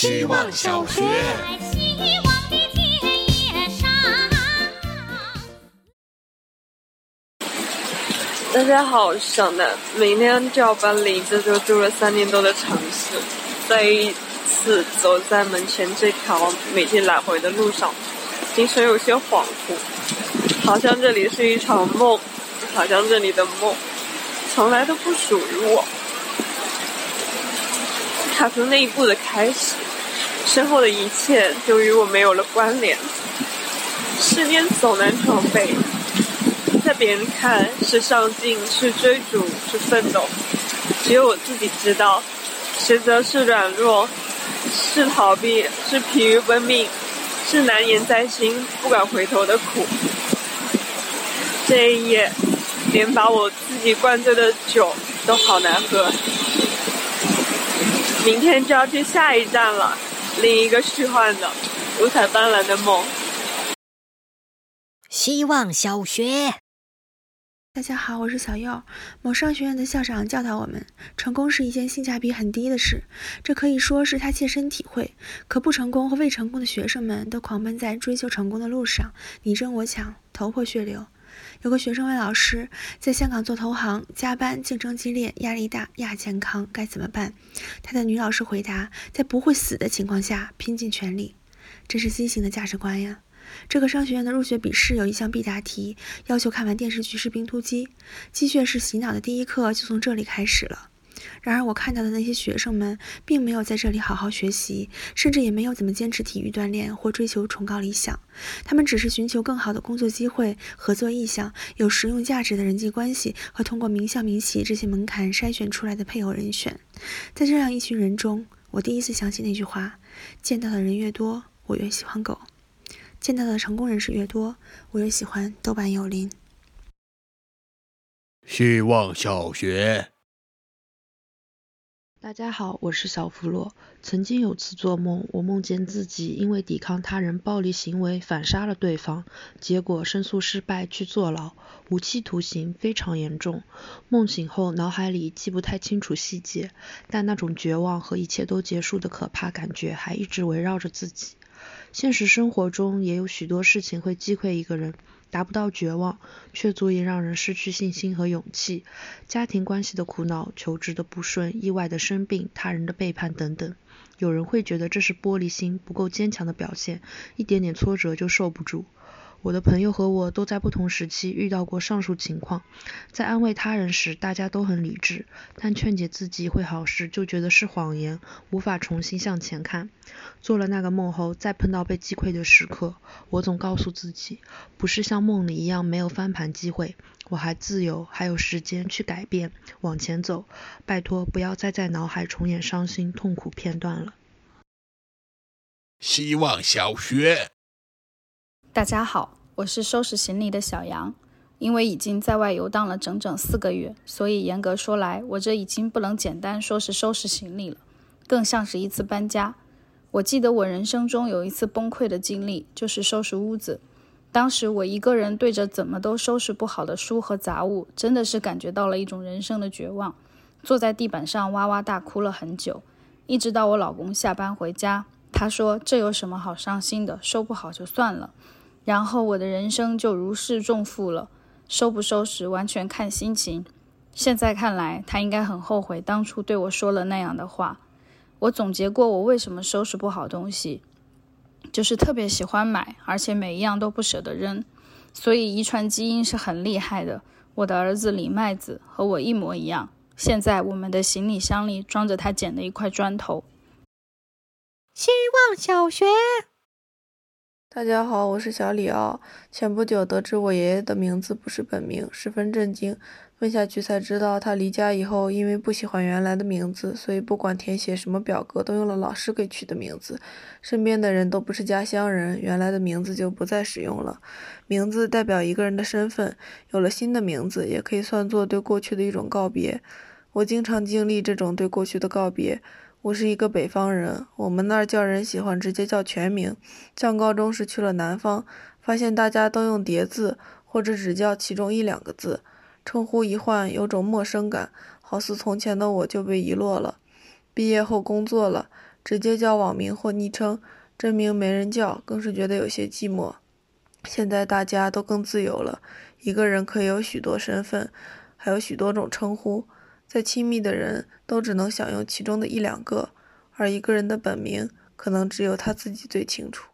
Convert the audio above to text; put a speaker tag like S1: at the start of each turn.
S1: 希望小学。
S2: 大家好，我是小南。明天就要搬离这座住了三年多的城市，再一次走在门前这条每天来回的路上，精神有些恍惚，好像这里是一场梦，好像这里的梦从来都不属于我。踏出那一步的开始，身后的一切就与我没有了关联。世间总难常备。在别人看是上进，是追逐，是奋斗，只有我自己知道，实则是软弱，是逃避，是疲于奔命，是难言在心，不敢回头的苦。这一夜，连把我自己灌醉的酒都好难喝。明天就要去下一站了，另一个虚幻的、五彩斑斓的梦。
S3: 希望小学。
S4: 大家好，我是小佑。某商学院的校长教导我们，成功是一件性价比很低的事，这可以说是他切身体会。可不成功和未成功的学生们都狂奔在追求成功的路上，你争我抢，头破血流。有个学生问老师，在香港做投行，加班，竞争激烈，压力大，亚健康，该怎么办？他的女老师回答，在不会死的情况下，拼尽全力。真是新型的价值观呀！这个商学院的入学笔试有一项必答题，要求看完电视剧《士兵突击》，鸡血式洗脑的第一课就从这里开始了。然而，我看到的那些学生们并没有在这里好好学习，甚至也没有怎么坚持体育锻炼或追求崇高理想。他们只是寻求更好的工作机会、合作意向、有实用价值的人际关系和通过名校名企这些门槛筛选出来的配偶人选。在这样一群人中，我第一次想起那句话：见到的人越多，我越喜欢狗。见到的成功人士越多，我越喜欢豆瓣有林。
S1: 希望小学。
S5: 大家好，我是小弗洛。曾经有次做梦，我梦见自己因为抵抗他人暴力行为反杀了对方，结果申诉失败去坐牢，无期徒刑，非常严重。梦醒后，脑海里记不太清楚细节，但那种绝望和一切都结束的可怕感觉还一直围绕着自己。现实生活中也有许多事情会击溃一个人，达不到绝望，却足以让人失去信心和勇气。家庭关系的苦恼、求职的不顺、意外的生病、他人的背叛等等。有人会觉得这是玻璃心不够坚强的表现，一点点挫折就受不住。我的朋友和我都在不同时期遇到过上述情况，在安慰他人时，大家都很理智，但劝解自己会好时，就觉得是谎言，无法重新向前看。做了那个梦后，再碰到被击溃的时刻，我总告诉自己，不是像梦里一样没有翻盘机会，我还自由，还有时间去改变，往前走。拜托，不要再在脑海重演伤心痛苦片段了。
S1: 希望小学。
S6: 大家好，我是收拾行李的小杨。因为已经在外游荡了整整四个月，所以严格说来，我这已经不能简单说是收拾行李了，更像是一次搬家。我记得我人生中有一次崩溃的经历，就是收拾屋子。当时我一个人对着怎么都收拾不好的书和杂物，真的是感觉到了一种人生的绝望，坐在地板上哇哇大哭了很久，一直到我老公下班回家，他说：“这有什么好伤心的，收不好就算了。”然后我的人生就如释重负了，收不收拾完全看心情。现在看来，他应该很后悔当初对我说了那样的话。我总结过我为什么收拾不好东西，就是特别喜欢买，而且每一样都不舍得扔，所以遗传基因是很厉害的。我的儿子李麦子和我一模一样。现在我们的行李箱里装着他捡的一块砖头。
S3: 希望小学。
S2: 大家好，我是小李奥。前不久得知我爷爷的名字不是本名，十分震惊。问下去才知道，他离家以后，因为不喜欢原来的名字，所以不管填写什么表格，都用了老师给取的名字。身边的人都不是家乡人，原来的名字就不再使用了。名字代表一个人的身份，有了新的名字，也可以算作对过去的一种告别。我经常经历这种对过去的告别。我是一个北方人，我们那儿叫人喜欢直接叫全名。上高中时去了南方，发现大家都用叠字，或者只叫其中一两个字，称呼一换，有种陌生感，好似从前的我就被遗落了。毕业后工作了，直接叫网名或昵称，真名没人叫，更是觉得有些寂寞。现在大家都更自由了，一个人可以有许多身份，还有许多种称呼，再亲密的人都只能享用其中的一两个，而一个人的本名可能只有他自己最清楚。